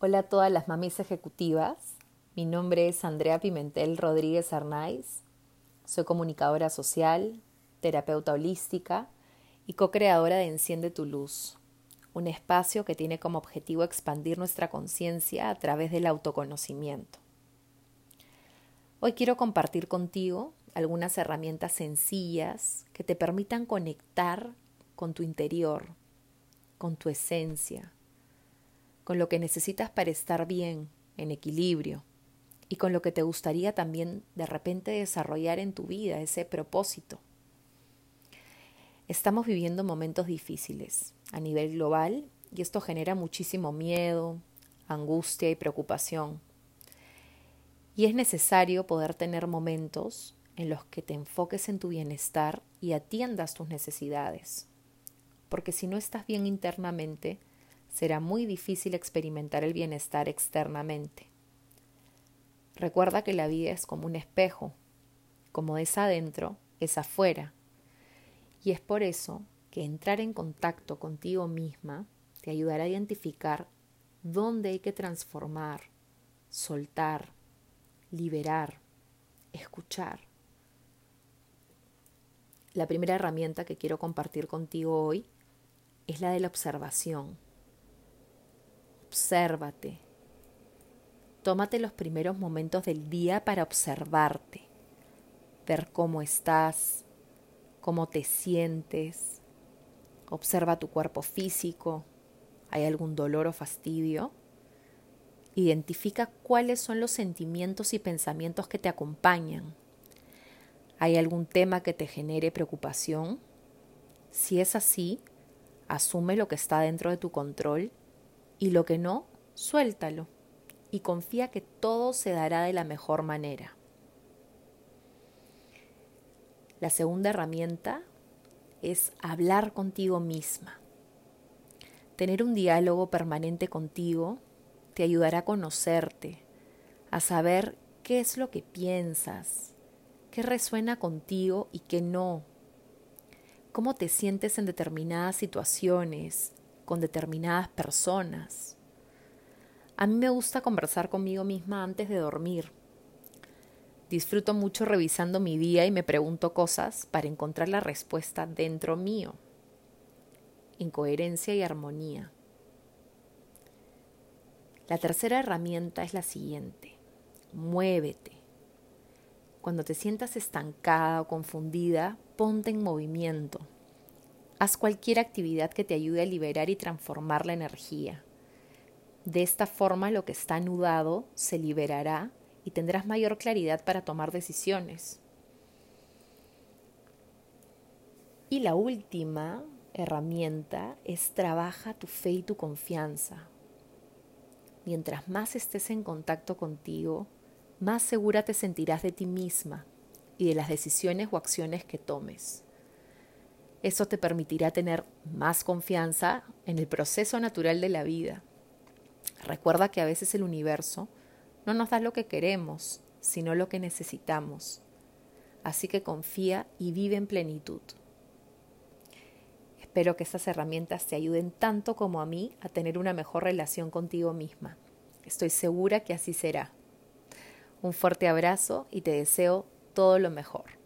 Hola a todas las mamis ejecutivas. Mi nombre es Andrea Pimentel Rodríguez Arnaiz. Soy comunicadora social, terapeuta holística y co-creadora de Enciende tu Luz, un espacio que tiene como objetivo expandir nuestra conciencia a través del autoconocimiento. Hoy quiero compartir contigo algunas herramientas sencillas que te permitan conectar con tu interior, con tu esencia, con lo que necesitas para estar bien, en equilibrio, y con lo que te gustaría también de repente desarrollar en tu vida, ese propósito. Estamos viviendo momentos difíciles a nivel global y esto genera muchísimo miedo, angustia y preocupación. Y es necesario poder tener momentos en los que te enfoques en tu bienestar y atiendas tus necesidades. Porque si no estás bien internamente, será muy difícil experimentar el bienestar externamente. Recuerda que la vida es como un espejo, como es adentro, es afuera. Y es por eso que entrar en contacto contigo misma te ayudará a identificar dónde hay que transformar, soltar, liberar, escuchar. La primera herramienta que quiero compartir contigo hoy es la de la observación obsérvate. Tómate los primeros momentos del día para observarte, ver cómo estás, cómo te sientes. Observa tu cuerpo físico. ¿Hay algún dolor o fastidio? Identifica cuáles son los sentimientos y pensamientos que te acompañan. ¿Hay algún tema que te genere preocupación? Si es así, asume lo que está dentro de tu control y lo que no, suéltalo y confía que todo se dará de la mejor manera. La segunda herramienta es hablar contigo misma. Tener un diálogo permanente contigo te ayudará a conocerte, a saber qué es lo que piensas, qué resuena contigo y qué no, cómo te sientes en determinadas situaciones, con determinadas personas. A mí me gusta conversar conmigo misma antes de dormir. Disfruto mucho revisando mi día y me pregunto cosas para encontrar la respuesta dentro mío, en coherencia y armonía. La tercera herramienta es la siguiente. Muévete. Cuando te sientas estancada o confundida, ponte en movimiento. Haz cualquier actividad que te ayude a liberar y transformar la energía. De esta forma lo que está anudado se liberará y tendrás mayor claridad para tomar decisiones. Y la última herramienta es trabaja tu fe y tu confianza. Mientras más estés en contacto contigo, más segura te sentirás de ti misma y de las decisiones o acciones que tomes. Eso te permitirá tener más confianza en el proceso natural de la vida. Recuerda que a veces el universo no nos da lo que queremos, sino lo que necesitamos. Así que confía y vive en plenitud. Espero que estas herramientas te ayuden tanto como a mí a tener una mejor relación contigo misma. Estoy segura que así será. Un fuerte abrazo y te deseo todo lo mejor.